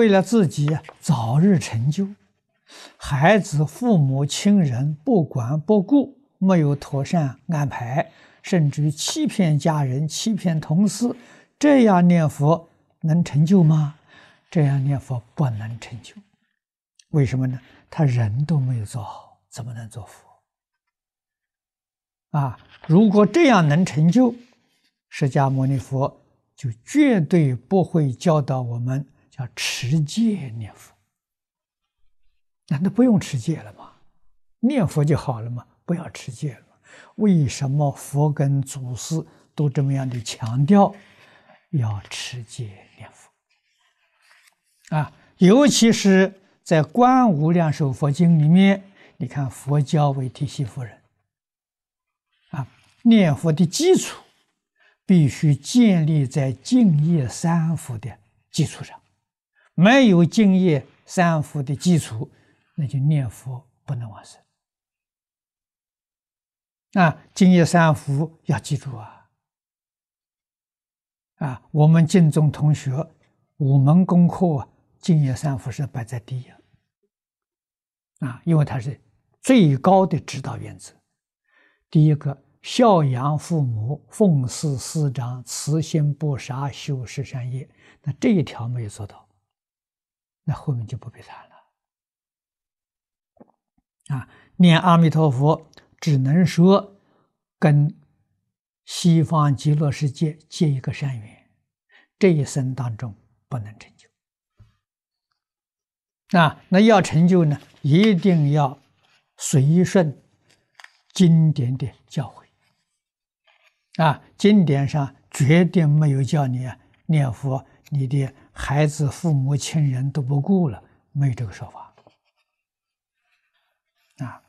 为了自己早日成就，孩子、父母亲人不管不顾，没有妥善安排，甚至于欺骗家人、欺骗同事，这样念佛能成就吗？这样念佛不能成就。为什么呢？他人都没有做好，怎么能做佛？啊，如果这样能成就，释迦牟尼佛就绝对不会教导我们叫持戒念佛。难道不用持戒了吗？念佛就好了吗？不要持戒了吗？为什么佛跟祖师都这么样的强调要持戒念佛？啊，尤其是在《观无量寿佛经》里面，你看佛教为提西夫人啊。念佛的基础必须建立在净业三福的基础上，没有净业三福的基础，那就念佛不能往生。啊，净业三福要记住啊！啊，我们净宗同学五门功课，净业三福是摆在第一啊，因为它是最高的指导原则。第一个。孝养父母，奉事师长，慈心不杀，修十善业。那这一条没有做到，那后面就不必谈了。啊，念阿弥陀佛，只能说跟西方极乐世界结一个善缘，这一生当中不能成就。啊，那要成就呢，一定要随顺经典的教诲。啊，经典上绝对没有叫你念佛，你的孩子、父母亲人都不顾了，没有这个说法。啊。